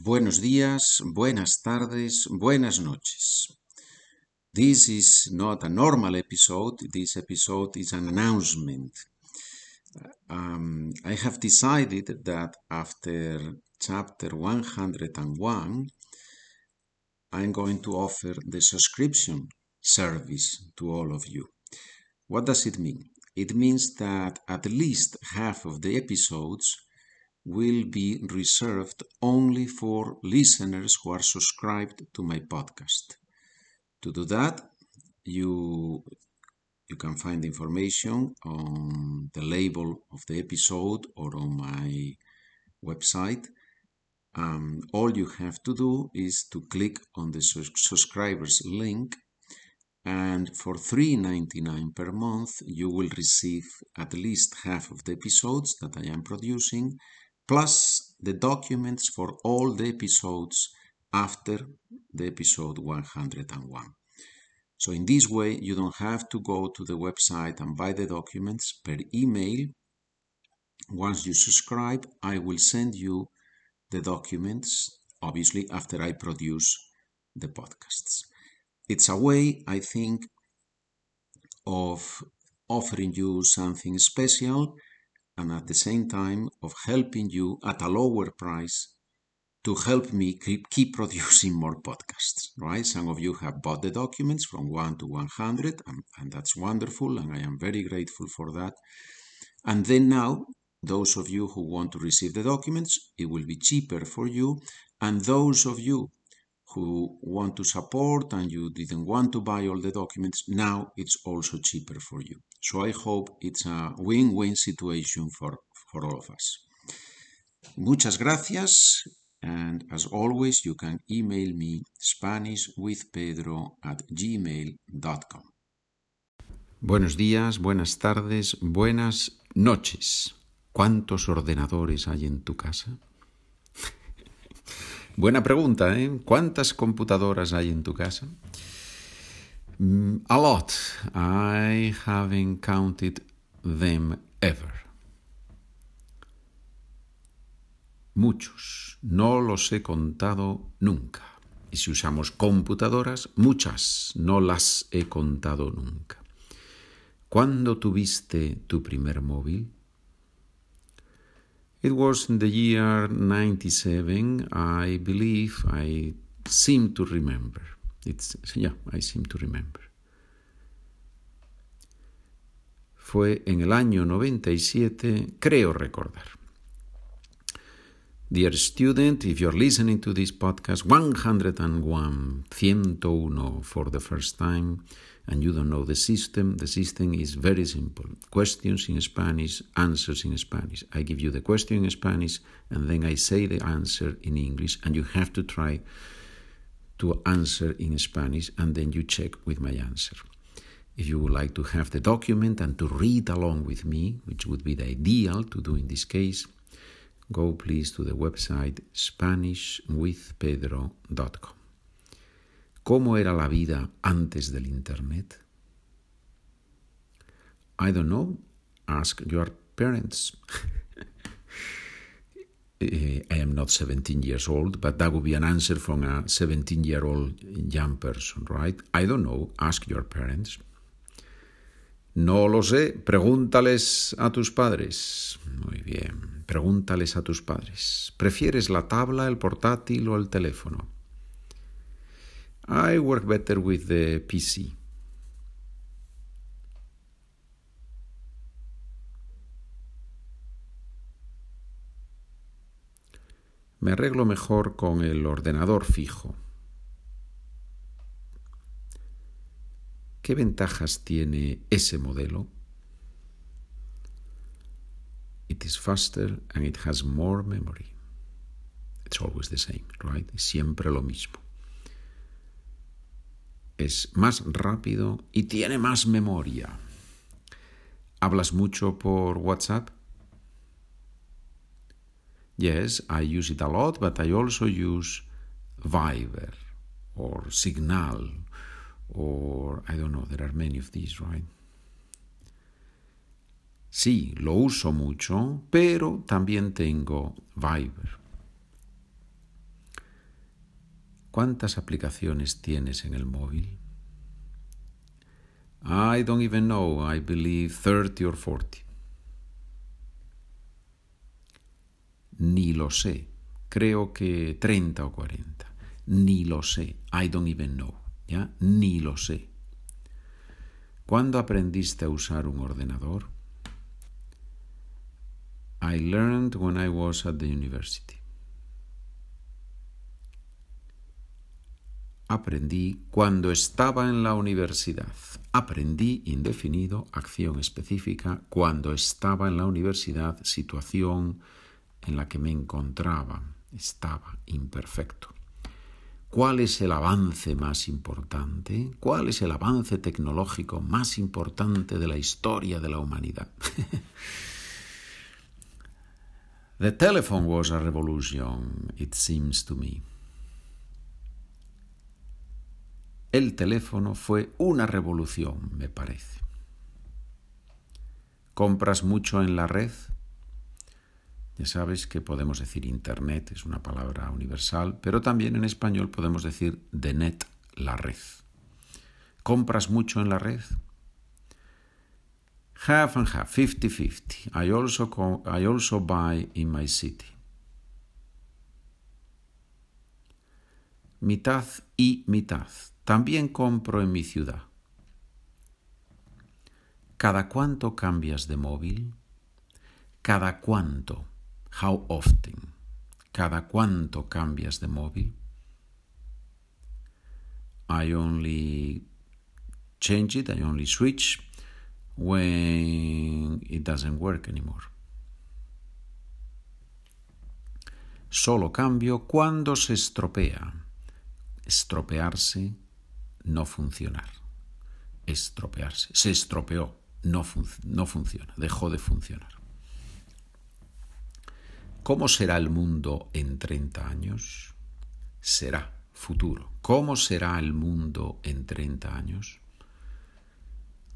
Buenos días, buenas tardes, buenas noches. This is not a normal episode, this episode is an announcement. Um, I have decided that after chapter 101, I'm going to offer the subscription service to all of you. What does it mean? It means that at least half of the episodes will be reserved only for listeners who are subscribed to my podcast. To do that, you you can find information on the label of the episode or on my website. Um, all you have to do is to click on the subscribers link and for $3.99 per month you will receive at least half of the episodes that I am producing plus the documents for all the episodes after the episode 101. So in this way, you don't have to go to the website and buy the documents per email. Once you subscribe, I will send you the documents, obviously, after I produce the podcasts. It's a way, I think, of offering you something special and at the same time of helping you at a lower price to help me keep, keep producing more podcasts, right? Some of you have bought the documents from 1 to 100, and, and that's wonderful, and I am very grateful for that. And then now, those of you who want to receive the documents, it will be cheaper for you. And those of you who want to support and you didn't want to buy all the documents, now it's also cheaper for you. So I hope it's a win-win situation for, for all of us. Muchas gracias. And as always, you can email me SpanishWithPedro at gmail.com. Buenos días, buenas tardes, buenas noches. ¿Cuántos ordenadores hay en tu casa? Buena pregunta, ¿eh? ¿Cuántas computadoras hay en tu casa? A lot. I haven't counted them ever. Muchos. No los he contado nunca. Y si usamos computadoras, muchas. No las he contado nunca. ¿Cuándo tuviste tu primer móvil? It was in the year 97, I believe, I seem to remember. It's, yeah, I seem to remember. Fue en el año 97, creo recordar. Dear student, if you're listening to this podcast 101, 101 for the first time, and you don't know the system, the system is very simple. Questions in Spanish, answers in Spanish. I give you the question in Spanish, and then I say the answer in English, and you have to try to answer in Spanish, and then you check with my answer. If you would like to have the document and to read along with me, which would be the ideal to do in this case, go please to the website SpanishWithPedro.com. ¿Cómo era la vida antes del Internet? I don't know. Ask your parents. I am not 17 years old, but that would be an answer from a 17 year old young person, right? I don't know. Ask your parents. No lo sé. Pregúntales a tus padres. Muy bien. Pregúntales a tus padres. ¿Prefieres la tabla, el portátil o el teléfono? I work better with the PC. Me arreglo mejor con el ordenador fijo. ¿Qué ventajas tiene ese modelo? It is faster and it has more memory. It's always the same, right? Siempre lo mismo. Es más rápido y tiene más memoria. ¿Hablas mucho por WhatsApp? Yes, I use it a lot, but I also use Viber or Signal or I don't know, there are many of these, right? Sí, lo uso mucho, pero también tengo Viber. ¿Cuántas aplicaciones tienes en el móvil? I don't even know, I believe 30 or 40. Ni lo sé, creo que 30 o 40. Ni lo sé, I don't even know, ¿ya? Ni lo sé. ¿Cuándo aprendiste a usar un ordenador? I learned when I was at the university. Aprendí cuando estaba en la universidad. Aprendí indefinido, acción específica, cuando estaba en la universidad, situación en la que me encontraba. Estaba imperfecto. ¿Cuál es el avance más importante? ¿Cuál es el avance tecnológico más importante de la historia de la humanidad? the telephone was a revolution, it seems to me. El teléfono fue una revolución, me parece. ¿Compras mucho en la red? Ya sabes que podemos decir Internet, es una palabra universal, pero también en español podemos decir de net, la red. ¿Compras mucho en la red? Half and half, 50-50. I I also buy in my city. Mitad y mitad. También compro en mi ciudad. ¿Cada cuánto cambias de móvil? ¿Cada cuánto? How often? ¿Cada cuánto cambias de móvil? I only change it, I only switch when it doesn't work anymore. Solo cambio cuando se estropea. Estropearse, no funcionar. Estropearse. Se estropeó, no, no funciona, dejó de funcionar. ¿Cómo será el mundo en 30 años? Será futuro. ¿Cómo será el mundo en 30 años?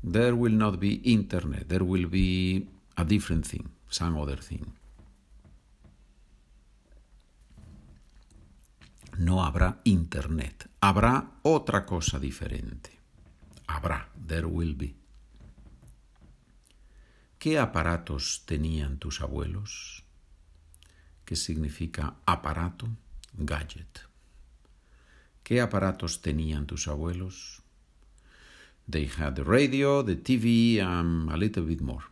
There will not be internet, there will be a different thing, some other thing. No habrá internet, habrá otra cosa diferente. Habrá, there will be. ¿Qué aparatos tenían tus abuelos? ¿Qué significa aparato, gadget. ¿Qué aparatos tenían tus abuelos? They had the radio, the TV, and a little bit more.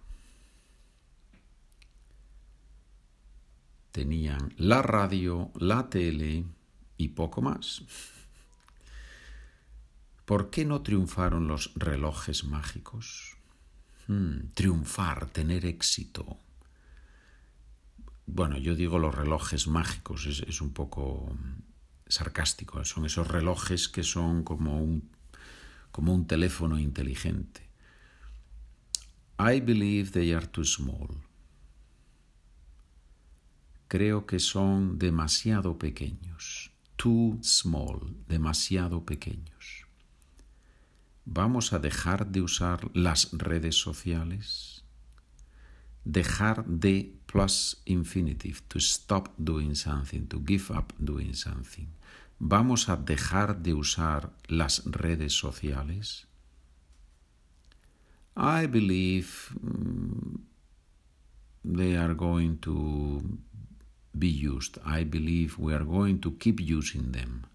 Tenían la radio, la tele y poco más. ¿Por qué no triunfaron los relojes mágicos? Hmm, triunfar, tener éxito, bueno, yo digo los relojes mágicos, es, un poco sarcástico, son esos relojes que son como un, como un teléfono inteligente. I believe they are too small. Creo que son demasiado pequeños. Too small, demasiado pequeños. ¿Vamos a dejar de usar las redes sociales? dejar de plus infinitive, to stop doing something, to give up doing something. ¿Vamos a dejar de usar las redes sociales? I believe mm, they are going to be used. I believe we are going to keep using them.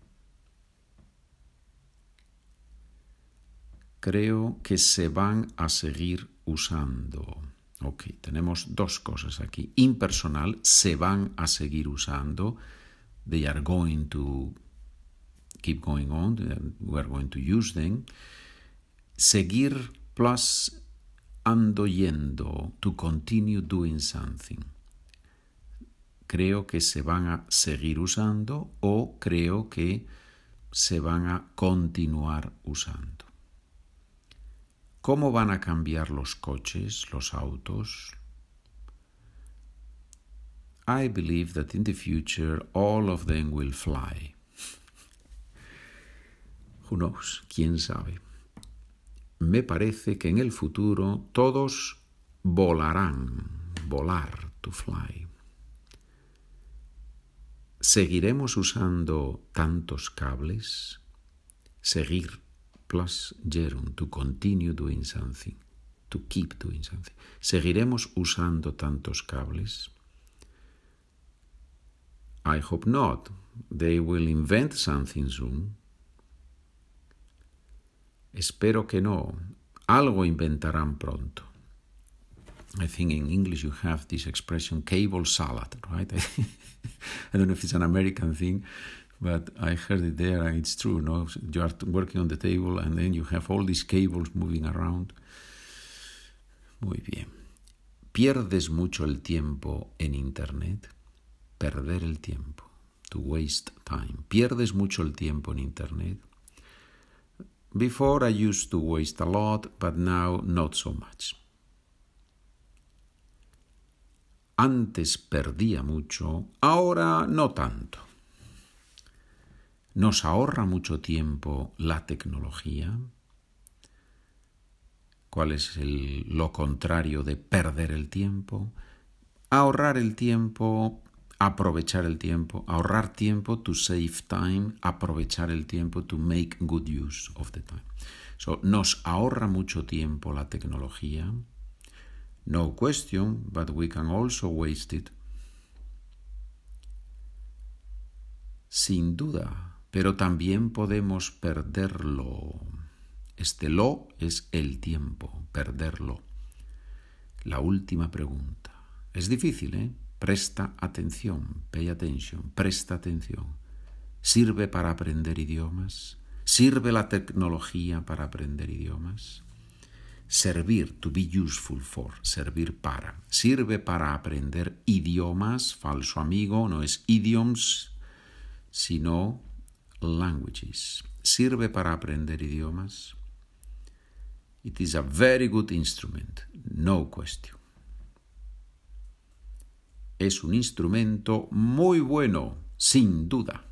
Creo que se van a seguir usando. Ok, tenemos dos cosas aquí. Impersonal, se van a seguir usando. They are going to keep going on. We are going to use them. Seguir plus ando yendo. To continue doing something. Creo que se van a seguir usando o creo que se van a continuar usando. ¿Cómo van a cambiar los coches, los autos? I believe that in the future all of them will fly. Who knows? ¿Quién sabe? Me parece que en el futuro todos volarán, volar, to fly. ¿Seguiremos usando tantos cables? Seguir plus gerund, to continue doing something, to keep doing something. ¿Seguiremos usando tantos cables? I hope not. They will invent something soon. Espero que no. Algo inventarán pronto. I think in English you have this expression cable salad, right? I don't know if it's an American thing, but I heard it there and it's true. No, you are working on the table and then you have all these cables moving around. Muy bien. ¿Pierdes mucho el tiempo en Internet? Perder el tiempo. To waste time. ¿Pierdes mucho el tiempo en Internet? Before I used to waste a lot, but now not so much. Antes perdía mucho, ahora no tanto. ¿Nos ahorra mucho tiempo la tecnología? ¿Cuál es lo contrario de perder el tiempo? Ahorrar el tiempo, aprovechar el tiempo, ahorrar tiempo to save time, aprovechar el tiempo to make good use of the time. So, nos ahorra mucho tiempo la tecnología. No question, but we can also waste it. Sin duda, pero también podemos perderlo. Este lo es el tiempo, perderlo. La última pregunta. Es difícil, ¿eh? Presta atención, pay attention, presta atención. ¿Sirve para aprender idiomas? ¿Sirve la tecnología para aprender idiomas? Servir, to be useful for, servir para. Sirve para aprender idiomas, falso amigo, no es idioms, sino languages. Sirve para aprender idiomas. It is a very good instrument, no question es un instrumento muy bueno, sin duda.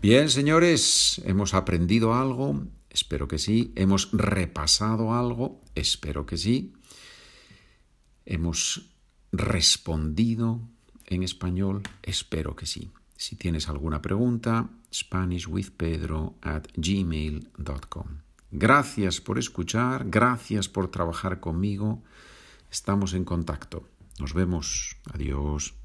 Bien, señores, hemos aprendido algo, espero que sí. Hemos repasado algo, espero que sí. Hemos respondido en español, espero que sí. Si tienes alguna pregunta, SpanishWithPedro at gmail.com. Gracias por escuchar, gracias por trabajar conmigo. Estamos en contacto. Nos vemos. Adiós.